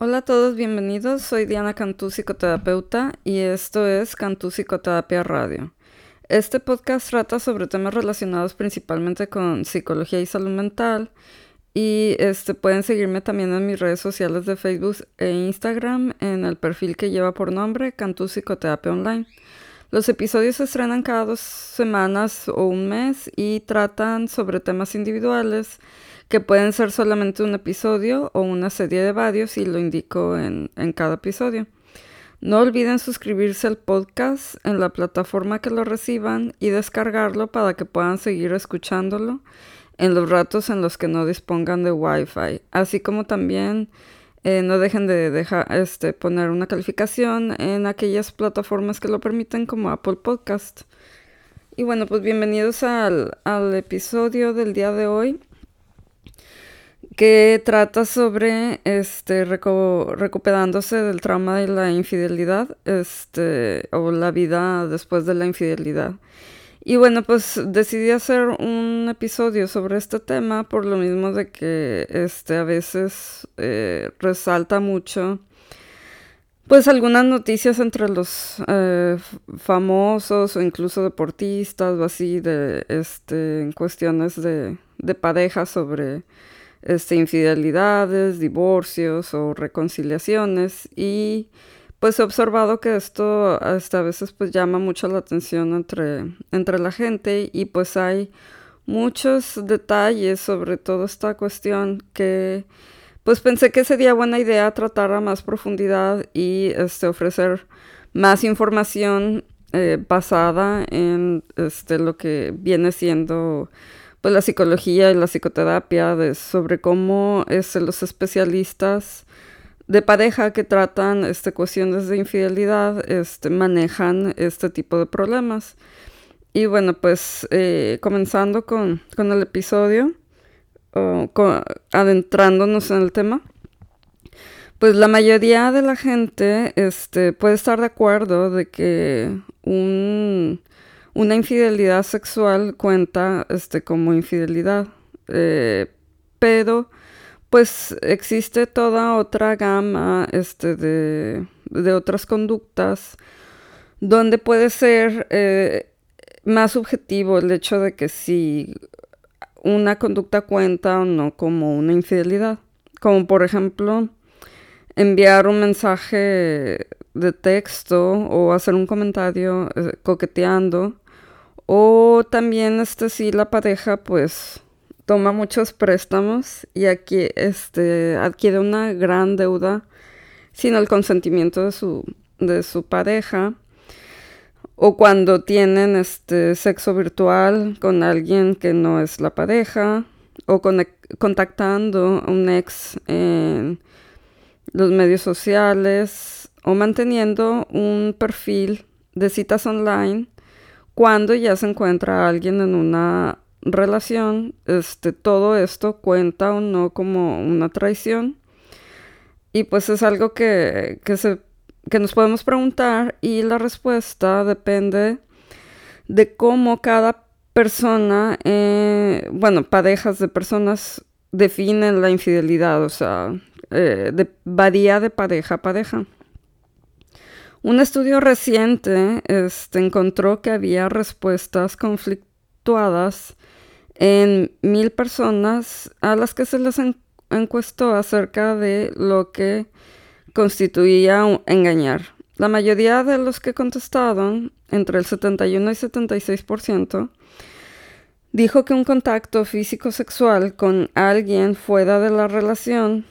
Hola a todos, bienvenidos. Soy Diana Cantú, psicoterapeuta, y esto es Cantú Psicoterapia Radio. Este podcast trata sobre temas relacionados principalmente con psicología y salud mental. Y este, pueden seguirme también en mis redes sociales de Facebook e Instagram en el perfil que lleva por nombre Cantú Psicoterapia Online. Los episodios se estrenan cada dos semanas o un mes y tratan sobre temas individuales que pueden ser solamente un episodio o una serie de varios y lo indico en, en cada episodio. No olviden suscribirse al podcast en la plataforma que lo reciban y descargarlo para que puedan seguir escuchándolo en los ratos en los que no dispongan de Wi-Fi. Así como también eh, no dejen de dejar, este, poner una calificación en aquellas plataformas que lo permiten como Apple Podcast. Y bueno, pues bienvenidos al, al episodio del día de hoy que trata sobre este recuperándose del trauma de la infidelidad, este, o la vida después de la infidelidad. Y bueno, pues decidí hacer un episodio sobre este tema por lo mismo de que este a veces eh, resalta mucho pues algunas noticias entre los eh, famosos o incluso deportistas o así de este en cuestiones de, de pareja sobre este, infidelidades, divorcios o reconciliaciones. Y pues he observado que esto hasta a veces pues llama mucho la atención entre, entre la gente y pues hay muchos detalles sobre toda esta cuestión que pues pensé que sería buena idea tratar a más profundidad y este, ofrecer más información eh, basada en este, lo que viene siendo pues la psicología y la psicoterapia sobre cómo este, los especialistas de pareja que tratan este, cuestiones de infidelidad este, manejan este tipo de problemas. Y bueno, pues eh, comenzando con, el episodio, adentrándonos en el tema, pues la mayoría de la gente este, puede estar de acuerdo de que un una infidelidad sexual cuenta este, como infidelidad, eh, pero pues existe toda otra gama este, de, otras conductas donde puede ser eh, más subjetivo el hecho de que si una conducta cuenta o no como una infidelidad. Como por ejemplo enviar un mensaje de texto o hacer un comentario eh, coqueteando o también, este, si la pareja, pues, toma muchos préstamos y aquí, este, adquiere una gran deuda sin el consentimiento de su, de su pareja. O cuando tienen este sexo virtual con alguien que no es la pareja. O contactando a un ex en los medios sociales. O manteniendo un perfil de citas online cuando ya se encuentra alguien en una relación, este, todo esto cuenta o no como una traición. Y pues es algo que, se, que nos podemos preguntar y la respuesta depende de cómo cada persona, eh, bueno, parejas de personas definen la infidelidad, o sea, eh, varía de pareja a pareja. Un estudio reciente este, encontró que había respuestas conflictuadas en mil personas a las que se les encuestó acerca de lo que constituía engañar. La mayoría de los que contestaron, entre el 71 y 76%, dijo que un contacto físico sexual con alguien fuera de la relación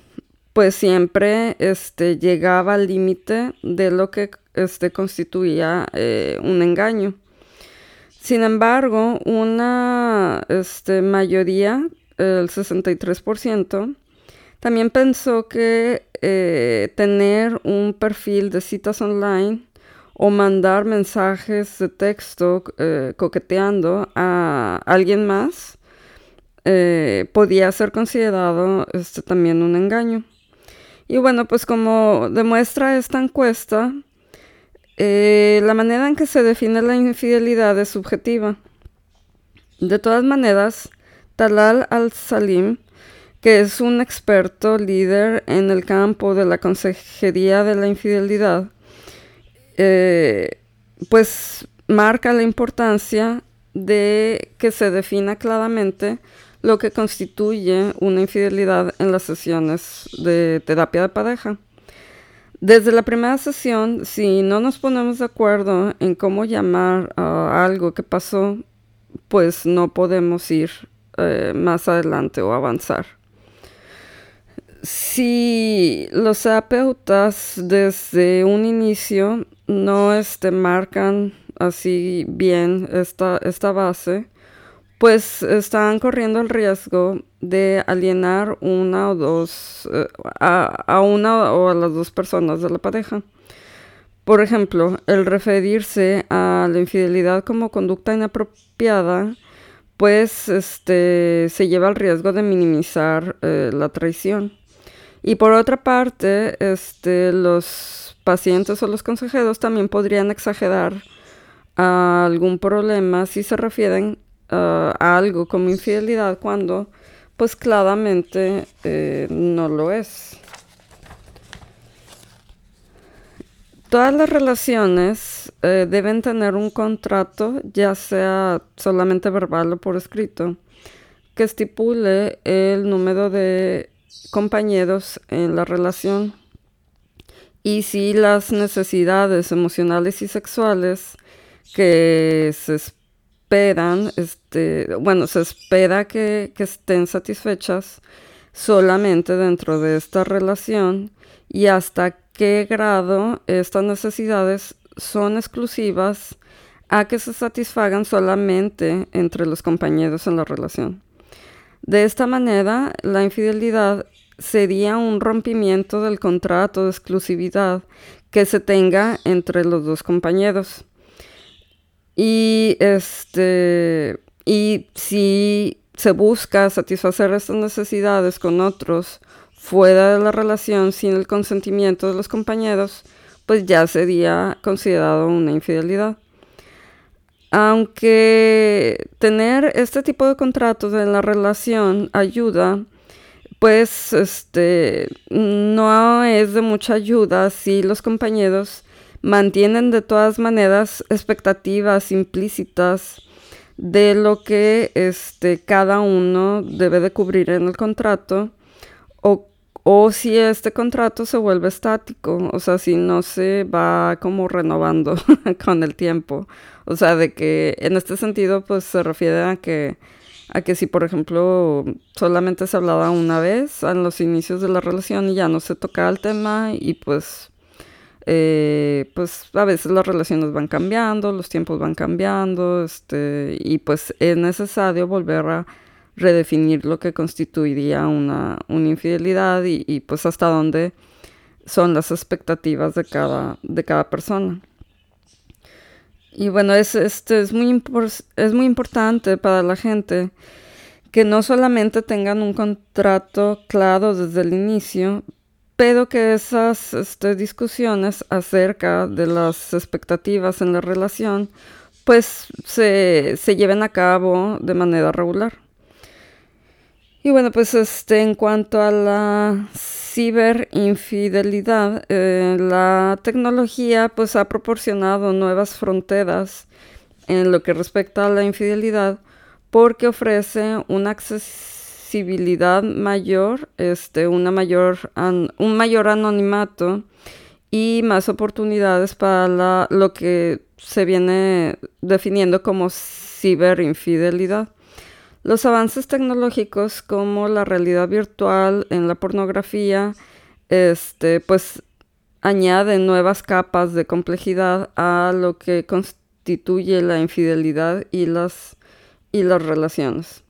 pues siempre este, llegaba al límite de lo que este, constituía eh, un engaño. Sin embargo, una este, mayoría, el 63%, también pensó que eh, tener un perfil de citas online o mandar mensajes de texto eh, coqueteando a alguien más podía ser considerado este, también un engaño. Y bueno, pues como demuestra esta encuesta, eh, la manera en que se define la infidelidad es subjetiva. De todas maneras, Talal al-Salim, que es un experto líder en el campo de la consejería de la infidelidad, eh, pues marca la importancia de que se defina claramente lo que constituye una infidelidad en las sesiones de terapia de pareja. Desde la primera sesión, si no nos ponemos de acuerdo en cómo llamar a algo que pasó, pues no podemos ir eh, más adelante o avanzar. Si los terapeutas desde un inicio no este, marcan así bien esta, esta base, pues están corriendo el riesgo de alienar una o dos, eh, a, una o a las dos personas de la pareja. Por ejemplo, el referirse a la infidelidad como conducta inapropiada, pues este, se lleva el riesgo de minimizar eh, la traición. Y por otra parte, este, los pacientes o los consejeros también podrían exagerar algún problema si se refieren a algo como infidelidad cuando pues claramente eh, no lo es. Todas las relaciones eh, deben tener un contrato, ya sea solamente verbal o por escrito, que estipule el número de compañeros en la relación y si las necesidades emocionales y sexuales que se esperan, este, bueno, se espera que, que estén satisfechas solamente dentro de esta relación y hasta qué grado estas necesidades son exclusivas a que se satisfagan solamente entre los compañeros en la relación. De esta manera, la infidelidad sería un rompimiento del contrato de exclusividad que se tenga entre los dos compañeros. Y este y si se busca satisfacer estas necesidades con otros fuera de la relación sin el consentimiento de los compañeros, pues ya sería considerado una infidelidad. Aunque tener este tipo de contratos en la relación ayuda, pues este no es de mucha ayuda si los compañeros mantienen de todas maneras expectativas implícitas de lo que este, cada uno debe de cubrir en el contrato o, o si este contrato se vuelve estático, o sea, si no se va como renovando con el tiempo. O sea, de que en este sentido pues se refiere a que a que si por ejemplo solamente se hablaba una vez en los inicios de la relación y ya no se tocaba el tema y pues eh, pues a veces las relaciones van cambiando, los tiempos van cambiando, este, y pues es necesario volver a redefinir lo que constituiría una, infidelidad y, pues hasta dónde son las expectativas de cada, de cada persona. Y bueno, es, este, es, muy es muy importante para la gente que no solamente tengan un contrato claro desde el inicio, pero que esas este, discusiones acerca de las expectativas en la relación pues se, lleven a cabo de manera regular. Y bueno, pues este, en cuanto a la ciberinfidelidad, eh, la tecnología pues ha proporcionado nuevas fronteras en lo que respecta a la infidelidad porque ofrece un acceso mayor, este, una mayor un mayor anonimato y más oportunidades para lo que se viene definiendo como ciberinfidelidad. Los avances tecnológicos como la realidad virtual en la pornografía, este, pues añaden nuevas capas de complejidad a lo que constituye la infidelidad y las, y las relaciones.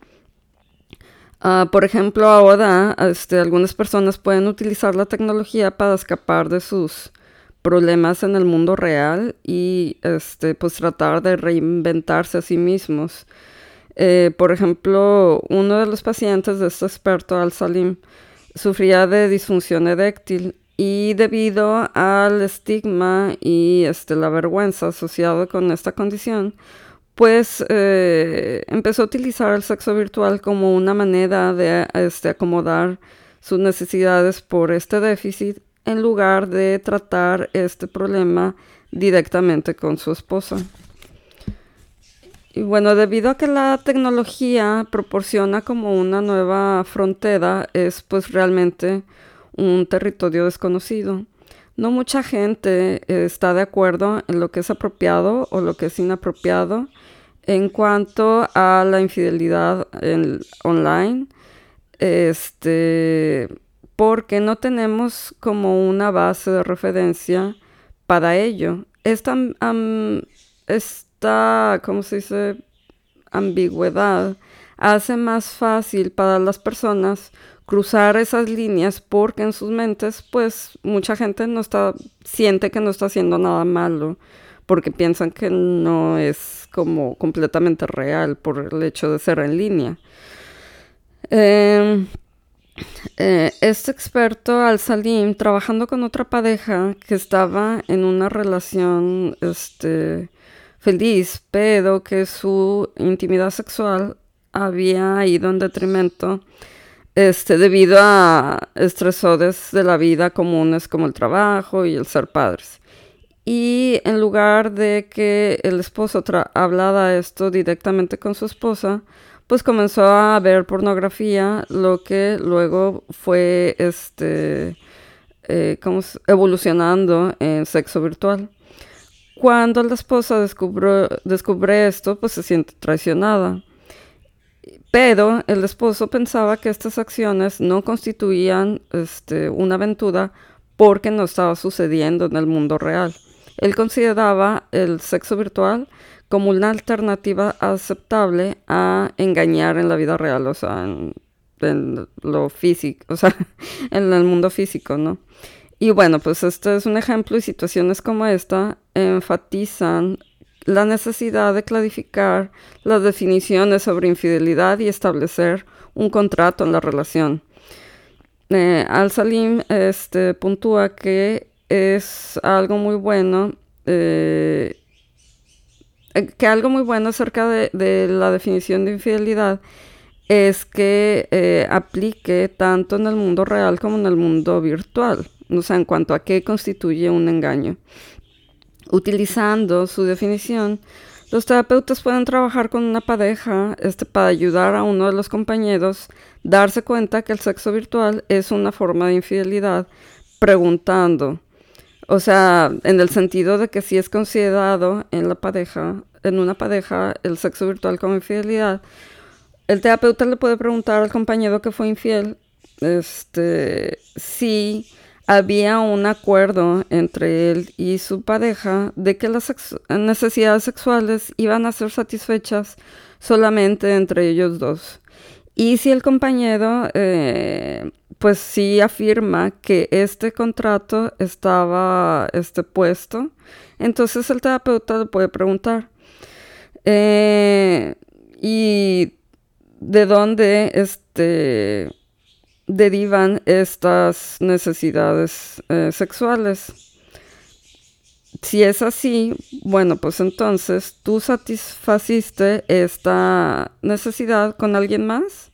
Ah, por ejemplo, ahora este, algunas personas pueden utilizar la tecnología para escapar de sus problemas en el mundo real y este, pues tratar de reinventarse a sí mismos. Eh, por ejemplo, uno de los pacientes de este experto, Al-Salim, sufría de disfunción eréctil y debido al estigma y este, la vergüenza asociado con esta condición, pues eh, empezó a utilizar el sexo virtual como una manera de este, acomodar sus necesidades por este déficit en lugar de tratar este problema directamente con su esposa. Y bueno, debido a que la tecnología proporciona como una nueva frontera, es pues realmente un territorio desconocido. No mucha gente está de acuerdo en lo que es apropiado o lo que es inapropiado en cuanto a la infidelidad online. Este, porque no tenemos como una base de referencia para ello. Esta, esta ¿cómo se dice? ambigüedad hace más fácil para las personas cruzar esas líneas porque en sus mentes pues mucha gente no está siente que no está haciendo nada malo porque piensan que no es como completamente real por el hecho de ser en línea. Em, eh, este experto Al-Salim, trabajando con otra pareja que estaba en una relación este, feliz, pero que su intimidad sexual había ido en detrimento este, debido a estresores de la vida comunes como el trabajo y el ser padres. Y en lugar de que el esposo hablara esto directamente con su esposa, pues comenzó a ver pornografía, lo que luego fue este, eh, evolucionando en sexo virtual. Cuando la esposa descubre esto, pues se siente traicionada. Pero el esposo pensaba que estas acciones no constituían este, una aventura porque no estaba sucediendo en el mundo real. Él consideraba el sexo virtual como una alternativa aceptable a engañar en la vida real, o sea, en, lo físico, o sea, en el mundo físico, ¿no? Y bueno, pues este es un ejemplo y situaciones como esta enfatizan la necesidad de clarificar las definiciones sobre infidelidad y establecer un contrato en la relación. Eh, Al-Salim este, puntúa que es algo muy bueno, eh, que algo muy bueno acerca de, la definición de infidelidad es que eh, aplique tanto en el mundo real como en el mundo virtual, o sea, en cuanto a qué constituye un engaño. Utilizando su definición, los terapeutas pueden trabajar con una pareja este, para ayudar a uno de los compañeros darse cuenta que el sexo virtual es una forma de infidelidad, preguntando. O sea, en el sentido de que si es considerado en la pareja, en una pareja, el sexo virtual como infidelidad, el terapeuta le puede preguntar al compañero que fue infiel, este, si había un acuerdo entre él y su pareja de que las necesidades sexuales iban a ser satisfechas solamente entre ellos dos. Y si el compañero, eh, pues sí afirma que este contrato estaba este, puesto, entonces el terapeuta le puede preguntar, eh, ¿y de dónde este derivan estas necesidades eh, sexuales. Si es así, bueno, pues entonces tú satisfaciste esta necesidad con alguien más.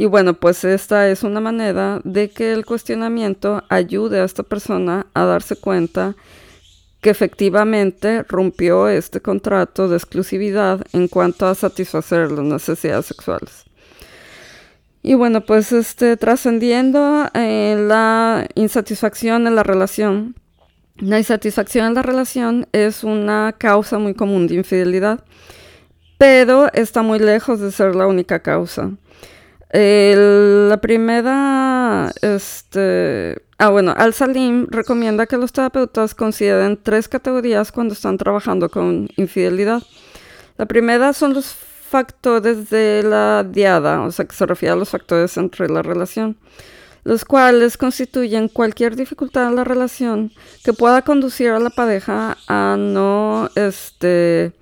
Y bueno, pues esta es una manera de que el cuestionamiento ayude a esta persona a darse cuenta que efectivamente rompió este contrato de exclusividad en cuanto a satisfacer las necesidades sexuales. Y bueno, pues este, trascendiendo eh, la insatisfacción en la relación. La insatisfacción en la relación es una causa muy común de infidelidad, pero está muy lejos de ser la única causa. La primera, este, ah bueno, Al-Salim recomienda que los terapeutas consideren tres categorías cuando están trabajando con infidelidad. La primera son los factores de la diada, o sea, que se refiere a los factores entre la relación, los cuales constituyen cualquier dificultad en la relación que pueda conducir a la pareja a no este,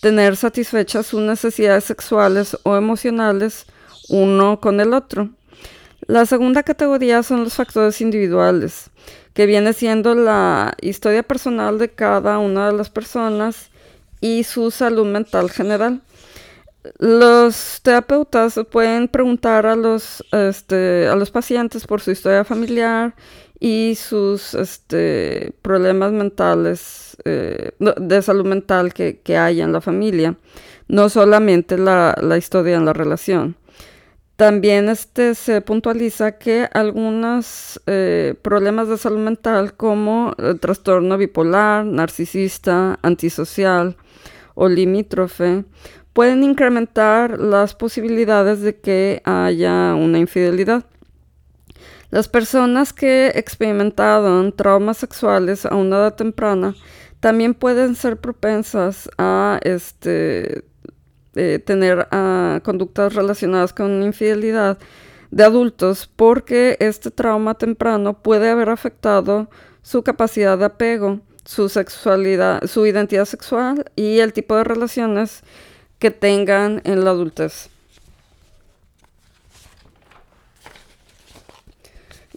tener satisfechas sus necesidades sexuales o emocionales uno con el otro. La segunda categoría son los factores individuales, que viene siendo la historia personal de cada una de las personas y su salud mental general. Los terapeutas pueden preguntar a los, este, a los pacientes por su historia familiar y sus este, problemas mentales, eh, de salud mental que, que, hay en la familia, no solamente la, la historia en la relación. También este, se puntualiza que algunos eh, problemas de salud mental como el trastorno bipolar, narcisista, antisocial o limítrofe pueden incrementar las posibilidades de que haya una infidelidad. Las personas que experimentaron traumas sexuales a una edad temprana también pueden ser propensas a este, eh, tener ah, conductas relacionadas con infidelidad de adultos porque este trauma temprano puede haber afectado su capacidad de apego, su sexualidad, su identidad sexual y el tipo de relaciones que tengan en la adultez.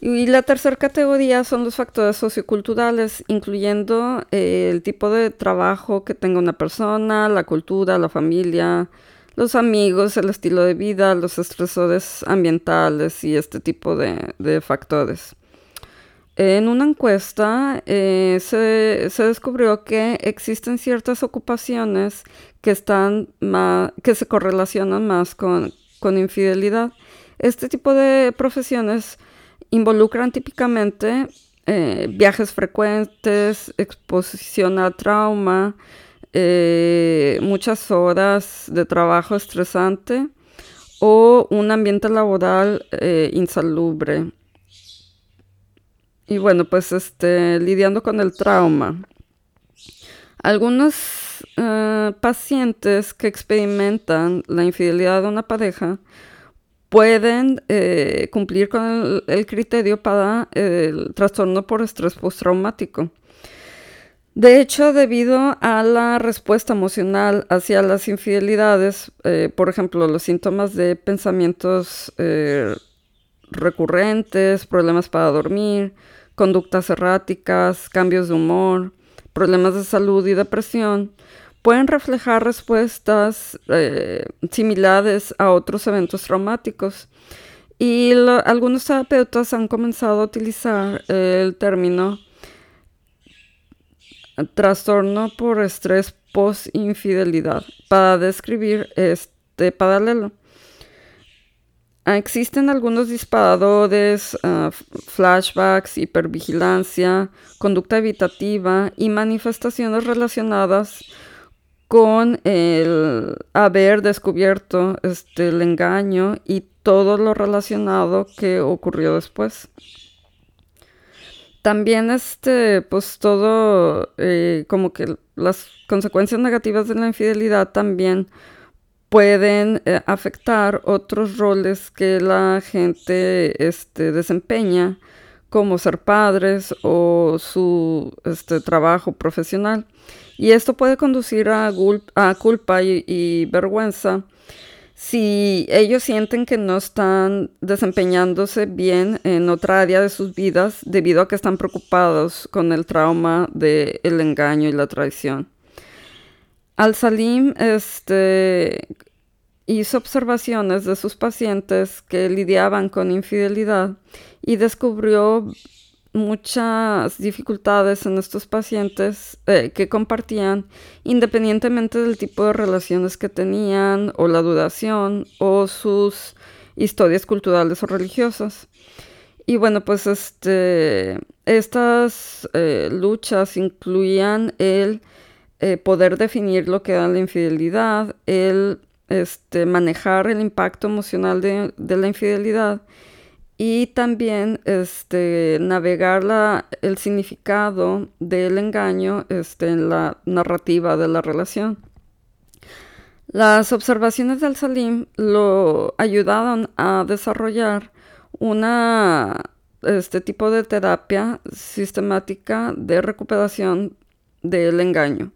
Y la tercera categoría son los factores socioculturales, incluyendo eh, el tipo de trabajo que tenga una persona, la cultura, la familia, los amigos, el estilo de vida, los estresores ambientales y este tipo de, factores. En una encuesta eh, se, descubrió que existen ciertas ocupaciones que, están que se correlacionan más con, con infidelidad. Este tipo de profesiones involucran típicamente eh, viajes frecuentes, exposición a trauma, eh, muchas horas de trabajo estresante o un ambiente laboral eh, insalubre. Y bueno, pues este, lidiando con el trauma. Algunos pacientes que experimentan la infidelidad de una pareja pueden eh, cumplir con el, criterio para el trastorno por estrés postraumático. De hecho, debido a la respuesta emocional hacia las infidelidades, eh, por ejemplo, los síntomas de pensamientos eh, recurrentes, problemas para dormir, conductas erráticas, cambios de humor, problemas de salud y depresión, pueden reflejar respuestas eh, similares a otros eventos traumáticos. Y algunos terapeutas han comenzado a utilizar el término trastorno por estrés post-infidelidad para describir este paralelo. Existen algunos disparadores, ah, flashbacks, hipervigilancia, conducta evitativa y manifestaciones relacionadas con el haber descubierto este, el engaño y todo lo relacionado que ocurrió después. También este, pues todo, eh, como que las consecuencias negativas de la infidelidad también pueden eh, afectar otros roles que la gente este, desempeña, como ser padres o su este, trabajo profesional. Y esto puede conducir a, culpa y, vergüenza si ellos sienten que no están desempeñándose bien en otra área de sus vidas debido a que están preocupados con el trauma del engaño y la traición. Al-Salim este, hizo observaciones de sus pacientes que lidiaban con infidelidad y descubrió muchas dificultades en estos pacientes eh, que compartían independientemente del tipo de relaciones que tenían o la duración o sus historias culturales o religiosas. Y bueno, pues este, estas eh, luchas incluían el eh, poder definir lo que era la infidelidad, el este, manejar el impacto emocional de, de la infidelidad y también este, navegar el significado del engaño este, en la narrativa de la relación. Las observaciones del Salim lo ayudaron a desarrollar una este tipo de terapia sistemática de recuperación del engaño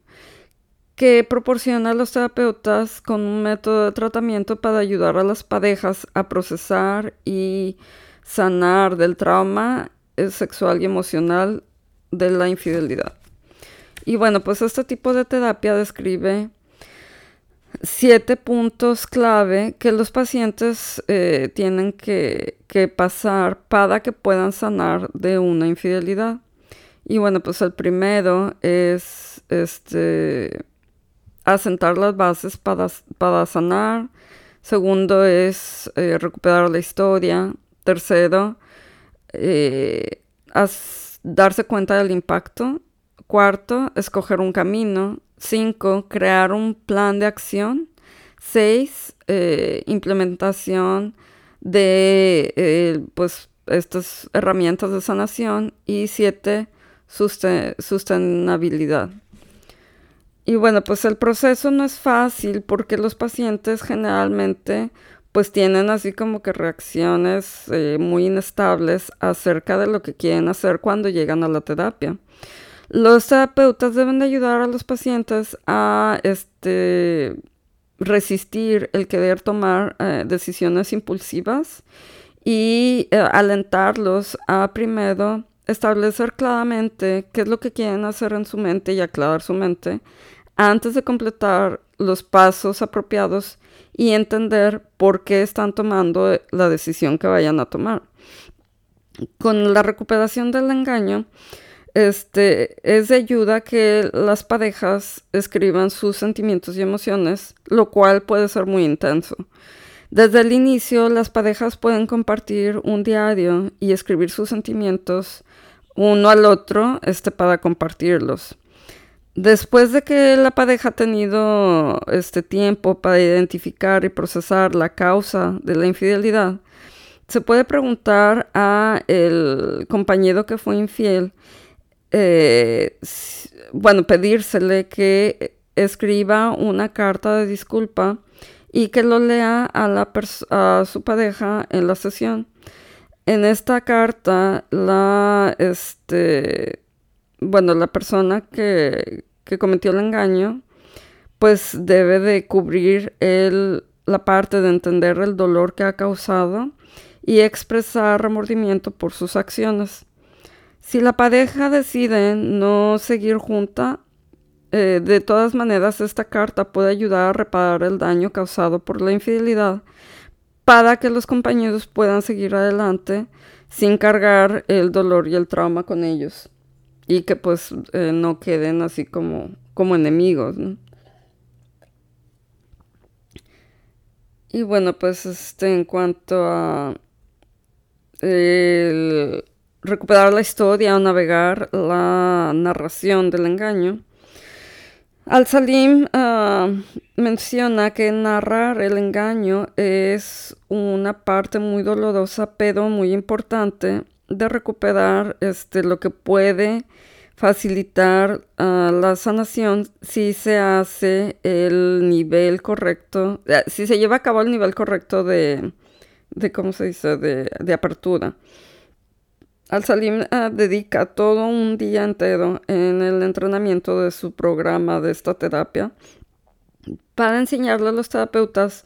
que proporciona a los terapeutas con un método de tratamiento para ayudar a las parejas a procesar y sanar del trauma sexual y emocional de la infidelidad. Y bueno, pues este tipo de terapia describe siete puntos clave que los pacientes eh, tienen que, pasar para que puedan sanar de una infidelidad. Y bueno, pues el primero es este, asentar las bases para, para sanar. Segundo es eh, recuperar la historia. Tercero, eh, darse cuenta del impacto. Cuarto, escoger un camino. Cinco, crear un plan de acción. Seis, eh, implementación de pues, estas herramientas de sanación. Y siete, sostenibilidad. Y bueno, pues el proceso no es fácil porque los pacientes generalmente pues tienen así como que reacciones eh, muy inestables acerca de lo que quieren hacer cuando llegan a la terapia. Los terapeutas deben de ayudar a los pacientes a este, resistir el querer tomar eh, decisiones impulsivas y eh, alentarlos a primero establecer claramente qué es lo que quieren hacer en su mente y aclarar su mente antes de completar los pasos apropiados y entender por qué están tomando la decisión que vayan a tomar. Con la recuperación del engaño, este, es de ayuda que las parejas escriban sus sentimientos y emociones, lo cual puede ser muy intenso. Desde el inicio, las parejas pueden compartir un diario y escribir sus sentimientos uno al otro este, para compartirlos. Después de que la pareja ha tenido este tiempo para identificar y procesar la causa de la infidelidad, se puede preguntar a el compañero que fue infiel, eh, bueno, pedírsele que escriba una carta de disculpa y que lo lea a, la a su pareja en la sesión. En esta carta, la, este, bueno, la persona que, que cometió el engaño, pues debe de cubrir el, la parte de entender el dolor que ha causado y expresar remordimiento por sus acciones. Si la pareja decide no seguir junta, eh, de todas maneras esta carta puede ayudar a reparar el daño causado por la infidelidad para que los compañeros puedan seguir adelante sin cargar el dolor y el trauma con ellos y que pues eh, no queden así como, como enemigos. Y bueno, pues este, en cuanto a recuperar la historia o navegar la narración del engaño, Al-Salim ah, menciona que narrar el engaño es una parte muy dolorosa pero muy importante de recuperar este, lo que puede facilitar ah, la sanación si se hace el nivel correcto, eh, si se lleva a cabo el nivel correcto de, de ¿cómo se dice?, de, de apertura. Al-Salim ah, dedica todo un día entero en el entrenamiento de su programa de esta terapia para enseñarle a los terapeutas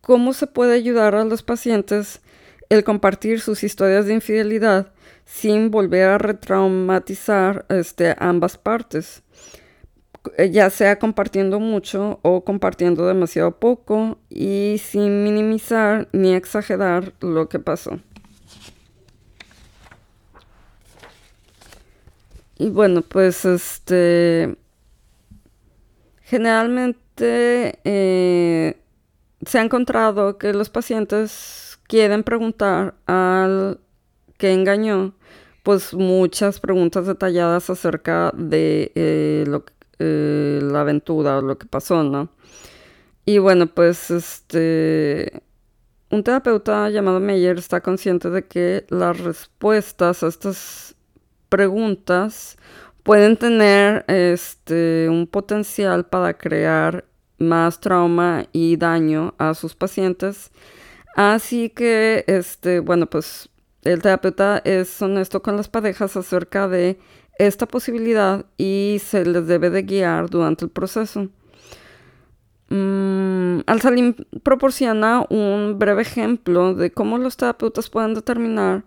cómo se puede ayudar a los pacientes el compartir sus historias de infidelidad sin volver a retraumatizar este, ambas partes, eh, ya sea compartiendo mucho o compartiendo demasiado poco y sin minimizar ni exagerar lo que pasó. Y bueno, pues este generalmente eh, se ha encontrado que los pacientes quieren preguntar al que engañó, pues muchas preguntas detalladas acerca de eh, eh, la aventura o lo que pasó, ¿no? Y bueno, pues este, un terapeuta llamado Meyer está consciente de que las respuestas a estas preguntas pueden tener este, un potencial para crear más trauma y daño a sus pacientes Así que, este, bueno, pues el terapeuta es honesto con las parejas acerca de esta posibilidad y se les debe de guiar durante el proceso. Mm, Al-Salim proporciona un breve ejemplo de cómo los terapeutas pueden determinar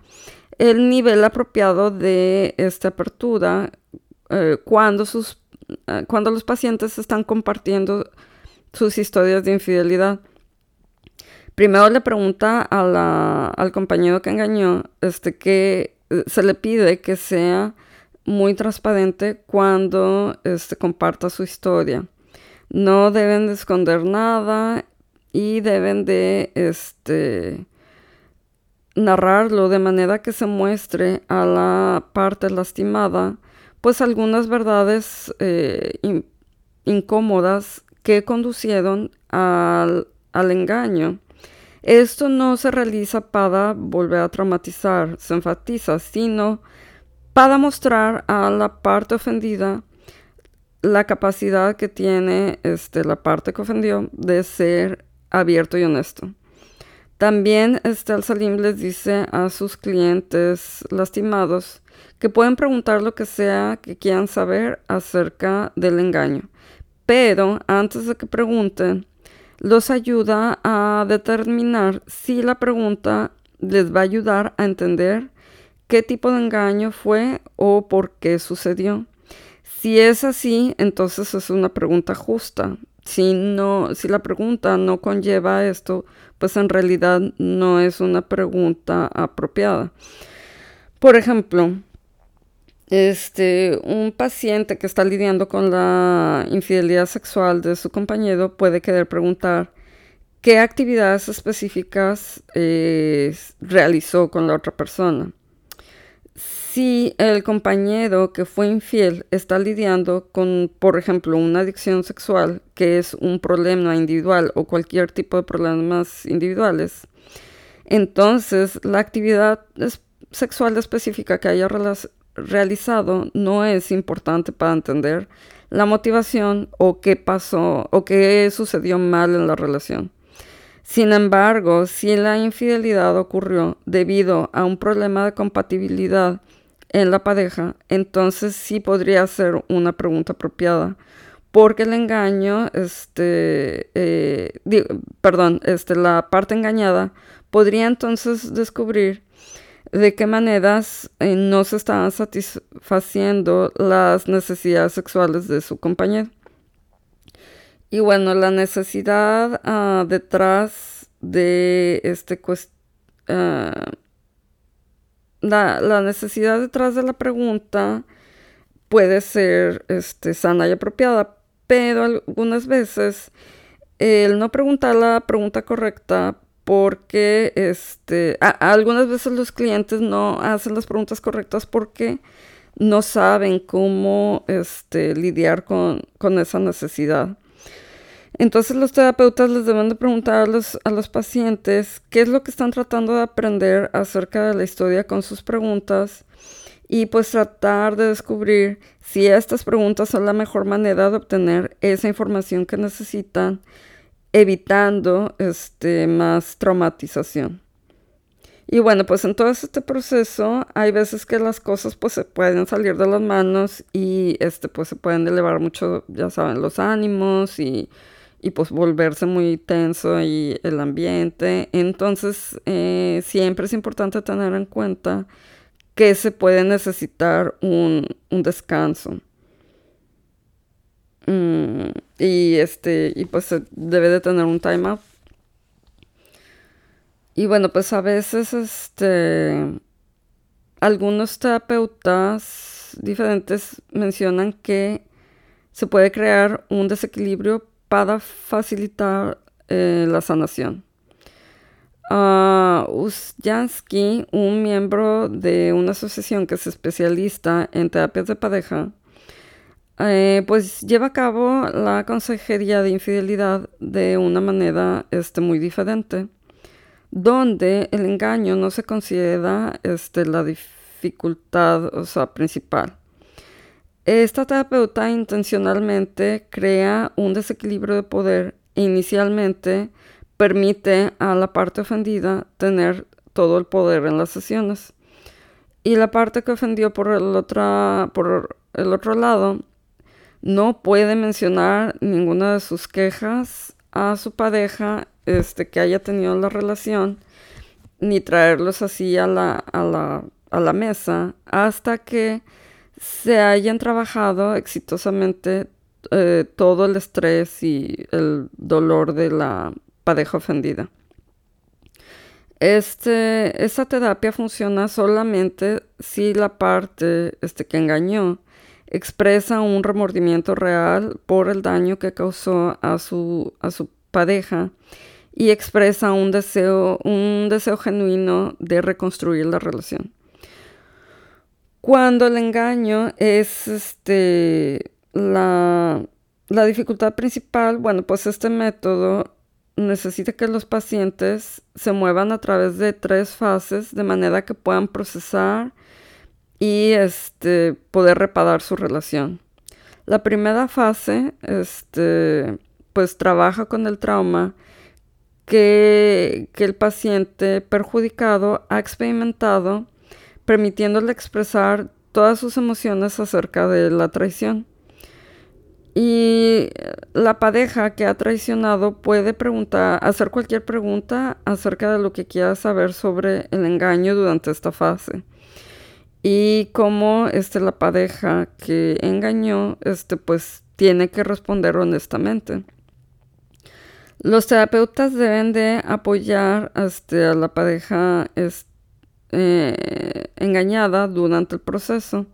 el nivel apropiado de esta apertura eh, cuando sus eh, cuando los pacientes están compartiendo sus historias de infidelidad. Primero le pregunta al compañero que engañó este, que eh, se le pide que sea muy transparente cuando este, comparta su historia. No deben de esconder nada y deben de este, narrarlo de manera que se muestre a la parte lastimada pues algunas verdades eh, incómodas que conducieron al, al engaño. Esto no se realiza para volver a traumatizar, se enfatiza, sino para mostrar a la parte ofendida la capacidad que tiene este, la parte que ofendió de ser abierto y honesto. También este, Al-Salim les dice a sus clientes lastimados que pueden preguntar lo que sea que quieran saber acerca del engaño, pero antes de que pregunten, los ayuda a determinar si la pregunta les va a ayudar a entender qué tipo de engaño fue o por qué sucedió. Si es así, entonces es una pregunta justa. Si no, si la pregunta no conlleva esto, pues en realidad no es una pregunta apropiada. Por ejemplo, este, un paciente que está lidiando con la infidelidad sexual de su compañero puede querer preguntar qué actividades específicas eh, realizó con la otra persona. Si el compañero que fue infiel está lidiando con, por ejemplo, una adicción sexual, que es un problema individual o cualquier tipo de problemas individuales, entonces la actividad sexual específica que haya realizado no es importante para entender la motivación o qué pasó o qué sucedió mal en la relación. Sin embargo, si la infidelidad ocurrió debido a un problema de compatibilidad en la pareja, entonces sí podría ser una pregunta apropiada. Porque el engaño, este, eh, perdón, este, la parte engañada podría entonces descubrir de qué maneras eh, no se estaban satisfaciendo las necesidades sexuales de su compañero. Y bueno, la necesidad ah, detrás de este ah, la, necesidad detrás de la pregunta puede ser este, sana y apropiada, pero algunas veces el no preguntar la pregunta correcta porque este, algunas veces los clientes no hacen las preguntas correctas porque no saben cómo este, lidiar con, con esa necesidad. Entonces los terapeutas les deben de preguntar a los, a los pacientes qué es lo que están tratando de aprender acerca de la historia con sus preguntas y pues tratar de descubrir si estas preguntas son la mejor manera de obtener esa información que necesitan, evitando este, más traumatización. Y bueno, pues en todo este proceso hay veces que las cosas pues se pueden salir de las manos y este pues se pueden elevar mucho, ya saben, los ánimos y y pues volverse muy tenso y el ambiente. Entonces eh, siempre es importante tener en cuenta que se puede necesitar un, descanso. Mm, y este, y pues se debe de tener un time out. Y bueno, pues a veces este algunos terapeutas diferentes mencionan que se puede crear un desequilibrio para facilitar eh, la sanación. Uh, un miembro de una asociación que es especialista en terapias de pareja, eh, pues lleva a cabo la consejería de infidelidad de una manera este, muy diferente, donde el engaño no se considera este, la dificultad o sea, principal. Esta terapeuta intencionalmente crea un desequilibrio de poder e inicialmente permite a la parte ofendida tener todo el poder en las sesiones. Y la parte que ofendió por el, por el otro lado no puede mencionar ninguna de sus quejas a su pareja este, que haya tenido la relación, ni traerlos así a la, a la, a la mesa hasta que se hayan trabajado exitosamente eh, todo el estrés y el dolor de la pareja ofendida. Este, esta terapia funciona solamente si la parte este, que engañó expresa un remordimiento real por el daño que causó a su, a su pareja y expresa un deseo, un deseo genuino de reconstruir la relación. Cuando el engaño es este, la, la dificultad principal, bueno, pues este método necesita que los pacientes se muevan a través de tres fases de manera que puedan procesar y este, poder reparar su relación. La primera fase, este, pues trabaja con el trauma que, que el paciente perjudicado ha experimentado, permitiéndole expresar todas sus emociones acerca de la traición. Y la pareja que ha traicionado puede preguntar, hacer cualquier pregunta acerca de lo que quiera saber sobre el engaño durante esta fase. Y cómo este, la pareja que engañó, este, pues tiene que responder honestamente. Los terapeutas deben de apoyar este, a la pareja eh, engañada durante el proceso.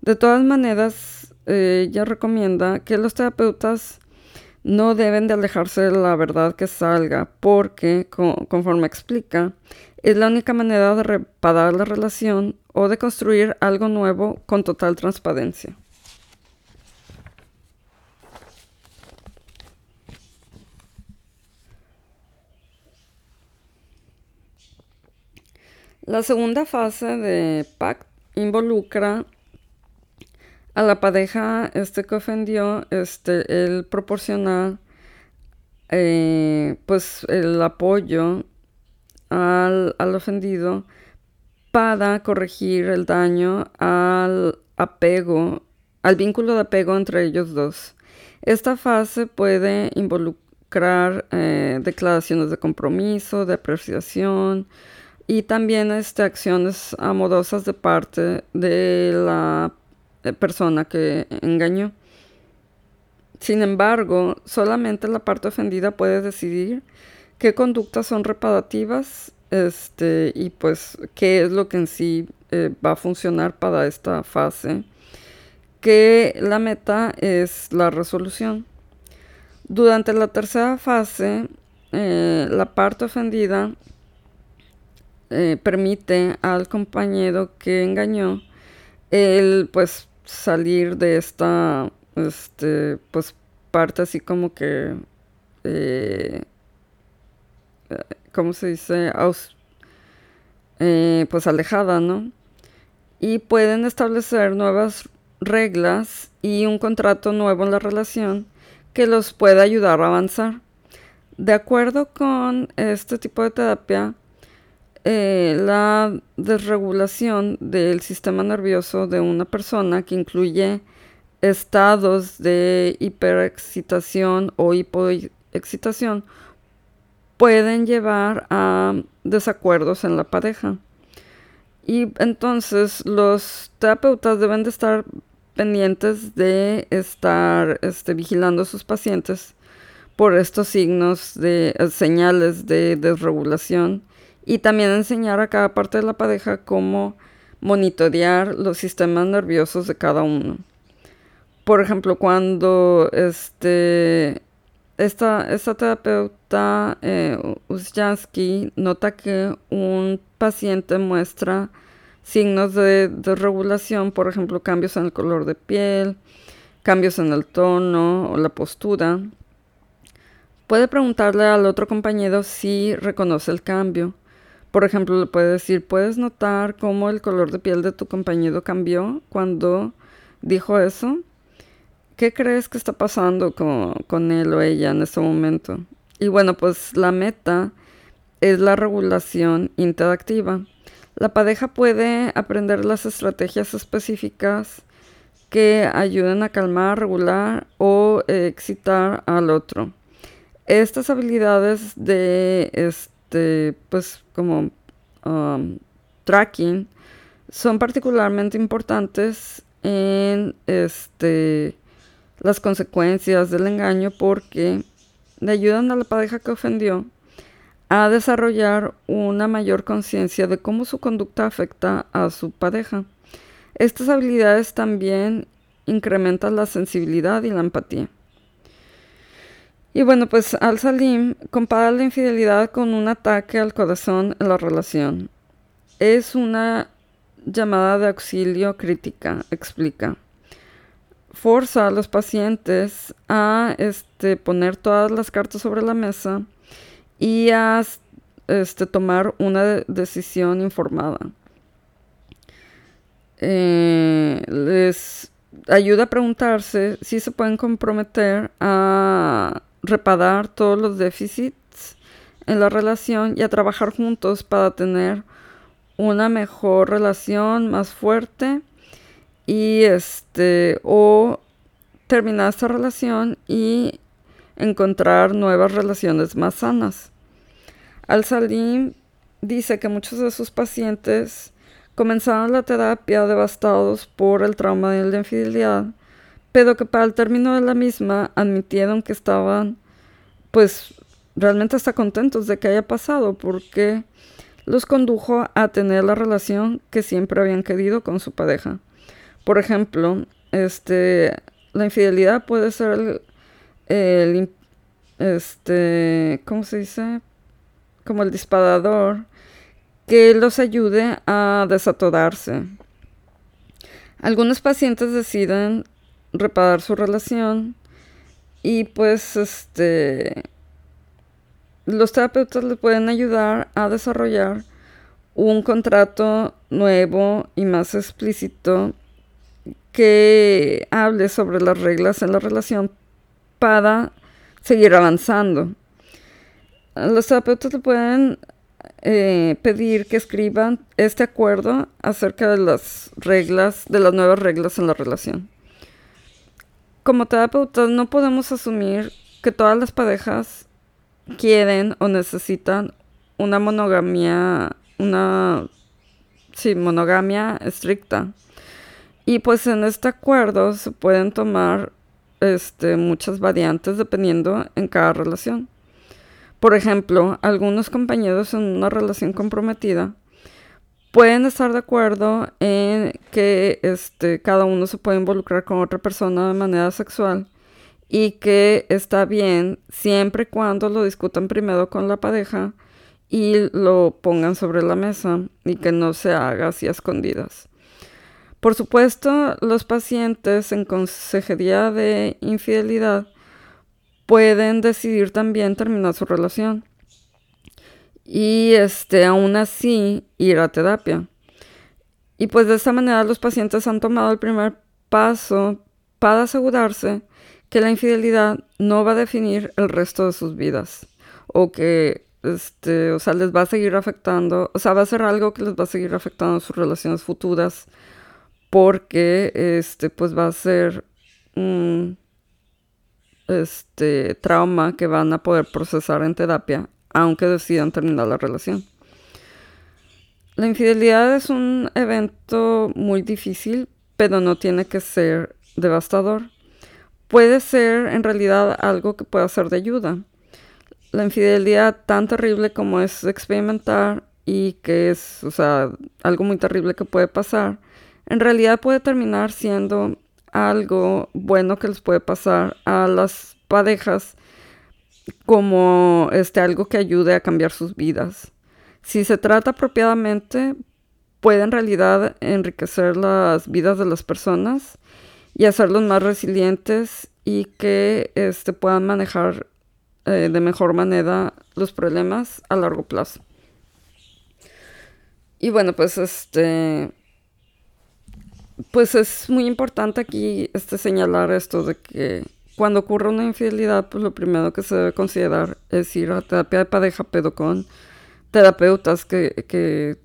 De todas maneras, ella recomienda que los terapeutas no deben de alejarse de la verdad que salga porque, conforme explica, es la única manera de reparar la relación o de construir algo nuevo con total transparencia. La segunda fase de PACT involucra a la pareja este que ofendió, este, él proporciona eh, pues el apoyo al, al, ofendido para corregir el daño al apego, al vínculo de apego entre ellos dos. Esta fase puede involucrar eh, declaraciones de compromiso, de apreciación y también este, acciones amorosas de parte de la eh, persona que engañó. Sin embargo, solamente la parte ofendida puede decidir qué conductas son reparativas este, y pues qué es lo que en sí eh, va a funcionar para esta fase, que la meta es la resolución. Durante la tercera fase, eh, la parte ofendida permite al compañero que engañó el pues salir de esta, este, pues parte así como que, eh, ¿cómo se dice? Eh, pues alejada, ¿no? Y pueden establecer nuevas reglas y un contrato nuevo en la relación que los pueda ayudar a avanzar. De acuerdo con este tipo de terapia, eh, la desregulación del sistema nervioso de una persona que incluye estados de hiperexcitación o hipoexcitación pueden llevar a desacuerdos en la pareja. Y entonces los terapeutas deben de estar pendientes de estar este, vigilando a sus pacientes por estos signos de eh, señales de desregulación y también enseñar a cada parte de la pareja cómo monitorear los sistemas nerviosos de cada uno. Por ejemplo, cuando este, esta, terapeuta eh, nota que un paciente muestra signos de, de regulación, por ejemplo, cambios en el color de piel, cambios en el tono o la postura, puede preguntarle al otro compañero si reconoce el cambio. Por ejemplo, le puede decir, ¿puedes notar cómo el color de piel de tu compañero cambió cuando dijo eso? ¿Qué crees que está pasando con, con él o ella en este momento? Y bueno, pues la meta es la regulación interactiva. La pareja puede aprender las estrategias específicas que ayuden a calmar, regular o excitar al otro. Estas habilidades de este, pues como um, tracking son particularmente importantes en este las consecuencias del engaño porque le ayudan a la pareja que ofendió a desarrollar una mayor conciencia de cómo su conducta afecta a su pareja. Estas habilidades también incrementan la sensibilidad y la empatía. Y bueno, pues Al-Salim compara la infidelidad con un ataque al corazón en la relación. Es una llamada de auxilio crítica, explica. Forza a los pacientes a este, poner todas las cartas sobre la mesa y a este, tomar una decisión informada. Eh, les ayuda a preguntarse si se pueden comprometer a reparar todos los déficits en la relación y a trabajar juntos para tener una mejor relación más fuerte y este o terminar esta relación y encontrar nuevas relaciones más sanas. Al-Salim dice que muchos de sus pacientes comenzaron la terapia devastados por el trauma de la infidelidad pero que para el término de la misma admitieron que estaban, pues, realmente hasta contentos de que haya pasado, porque los condujo a tener la relación que siempre habían querido con su pareja. Por ejemplo, este, la infidelidad puede ser el, este, ¿cómo se dice? Como el disparador que los ayude a desatorarse. Algunos pacientes deciden reparar su relación y pues este los terapeutas les pueden ayudar a desarrollar un contrato nuevo y más explícito que hable sobre las reglas en la relación para seguir avanzando. Los terapeutas le pueden eh, pedir que escriban este acuerdo acerca de las reglas, de las nuevas reglas en la relación como terapeutas no podemos asumir que todas las parejas quieren o necesitan una monogamia, una sí, monogamia estricta. Y pues en este acuerdo se pueden tomar este, muchas variantes dependiendo en cada relación. Por ejemplo, algunos compañeros en una relación comprometida pueden estar de acuerdo en que este, cada uno se puede involucrar con otra persona de manera sexual y que está bien siempre y cuando lo discutan primero con la pareja y lo pongan sobre la mesa y que no se haga así a escondidas. Por supuesto, los pacientes en consejería de infidelidad pueden decidir también terminar su relación y este, aún así ir a terapia. Y pues de esta manera los pacientes han tomado el primer paso para asegurarse que la infidelidad no va a definir el resto de sus vidas o que este, o sea, les va a seguir afectando, o sea, va a ser algo que les va a seguir afectando sus relaciones futuras porque este pues va a ser un este trauma que van a poder procesar en terapia aunque decidan terminar la relación. La infidelidad es un evento muy difícil, pero no tiene que ser devastador. Puede ser en realidad algo que pueda ser de ayuda. La infidelidad tan terrible como es experimentar y que es, o sea, algo muy terrible que puede pasar, en realidad puede terminar siendo algo bueno que les puede pasar a las parejas como este, algo que ayude a cambiar sus vidas. Si se trata apropiadamente, puede en realidad enriquecer las vidas de las personas y hacerlos más resilientes y que este, puedan manejar eh, de mejor manera los problemas a largo plazo. Y bueno, pues este pues es muy importante aquí este señalar esto de que cuando ocurre una infidelidad, pues lo primero que se debe considerar es ir a terapia de pareja, pero con terapeutas que,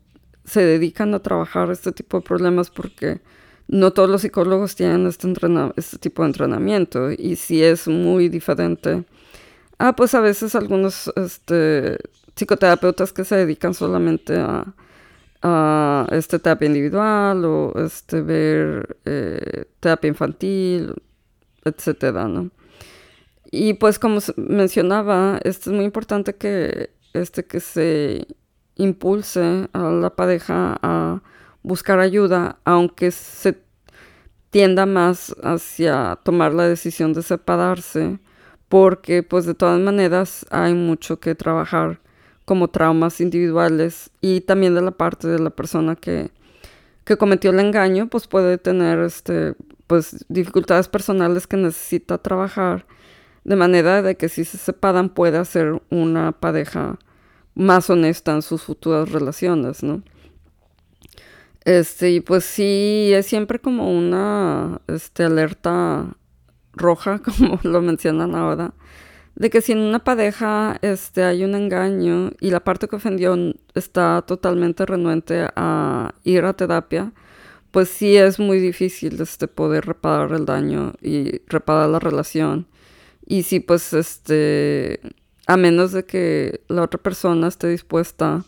se dedican a trabajar este tipo de problemas porque no todos los psicólogos tienen este, este tipo de entrenamiento y si es muy diferente. Ah, pues a veces algunos este, psicoterapeutas que se dedican solamente a, a este terapia individual o este ver eh, terapia infantil, etcétera, ¿no? Y pues como mencionaba, esto es muy importante que este que se impulse a la pareja a buscar ayuda, aunque se tienda más hacia tomar la decisión de separarse, porque pues de todas maneras hay mucho que trabajar como traumas individuales y también de la parte de la persona que, que cometió el engaño, pues puede tener este, pues dificultades personales que necesita trabajar de manera de que si se separan pueda ser una pareja más honesta en sus futuras relaciones, ¿no? Este, y pues sí, es siempre como una este, alerta roja, como lo mencionan ahora, de que si en una pareja este, hay un engaño y la parte que ofendió está totalmente renuente a ir a terapia, pues sí es muy difícil este, poder reparar el daño y reparar la relación. Y sí, pues, este, a menos de que la otra persona esté dispuesta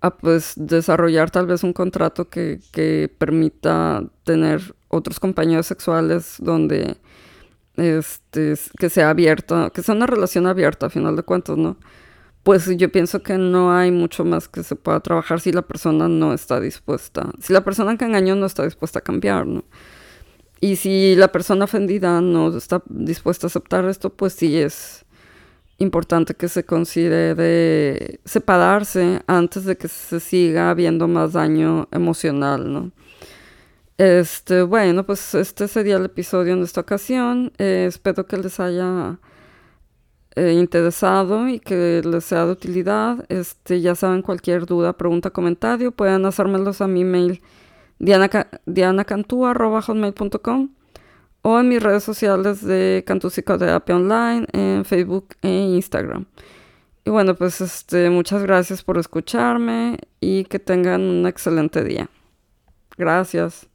a pues desarrollar tal vez un contrato que, que permita tener otros compañeros sexuales donde este, que sea abierta, que sea una relación abierta a final de cuentas, ¿no? Pues yo pienso que no hay mucho más que se pueda trabajar si la persona no está dispuesta, si la persona que engañó no está dispuesta a cambiar, ¿no? Y si la persona ofendida no está dispuesta a aceptar esto, pues sí es importante que se considere separarse antes de que se siga habiendo más daño emocional, ¿no? Este, bueno, pues este sería el episodio en esta ocasión. Eh, espero que les haya eh, interesado y que les sea de utilidad. Este, ya saben, cualquier duda, pregunta, comentario, pueden hacérmelos a mi mail dianacantú.com o en mis redes sociales de Cantú Psicoterapia Online en Facebook e Instagram. Y bueno, pues este, muchas gracias por escucharme y que tengan un excelente día. Gracias.